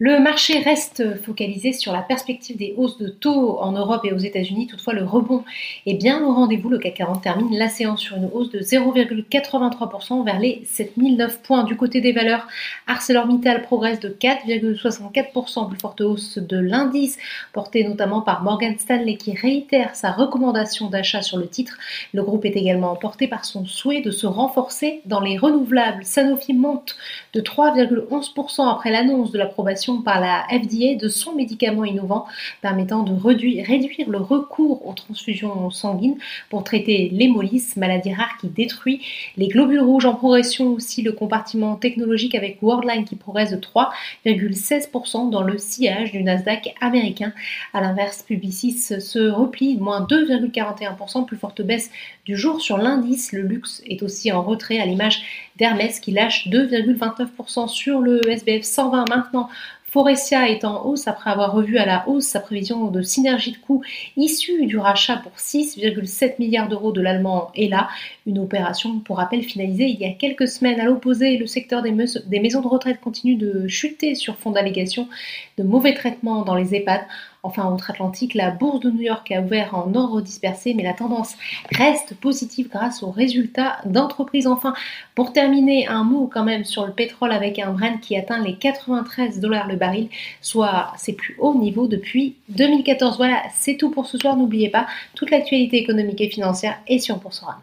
Le marché reste focalisé sur la perspective des hausses de taux en Europe et aux États-Unis. Toutefois, le rebond est bien au rendez-vous. Le CAC 40 termine la séance sur une hausse de 0,83% vers les 7009 points. Du côté des valeurs, ArcelorMittal progresse de 4,64%, plus forte hausse de l'indice, porté notamment par Morgan Stanley qui réitère sa recommandation d'achat sur le titre. Le groupe est également emporté par son souhait de se renforcer dans les renouvelables. Sanofi monte de 3,11% après l'annonce de l'approbation par la FDA de son médicament innovant permettant de réduire, le recours aux transfusions sanguines pour traiter l'hémolyse, maladie rare qui détruit les globules rouges en progression aussi le compartiment technologique avec Worldline qui progresse de 3,16% dans le sillage du Nasdaq américain. À l'inverse, Publicis se replie moins 2,41%, plus forte baisse du jour sur l'indice. Le luxe est aussi en retrait à l'image d'Hermès qui lâche 2,29% sur le SBF 120 maintenant Forestia est en hausse après avoir revu à la hausse sa prévision de synergie de coûts issue du rachat pour 6,7 milliards d'euros de l'allemand ELA, une opération pour rappel finalisée il y a quelques semaines. À l'opposé, le secteur des, maisons de retraite continue de chuter sur fond d'allégations de mauvais traitements dans les EHPAD. Enfin, outre-Atlantique, la bourse de New York a ouvert en ordre dispersé, mais la tendance reste positive grâce aux résultats d'entreprises. Enfin, pour terminer, un mot quand même sur le pétrole avec un Brent qui atteint les 93 dollars le baril, soit ses plus hauts niveaux depuis 2014. Voilà, c'est tout pour ce soir. N'oubliez pas, toute l'actualité économique et financière est sur Boursorama.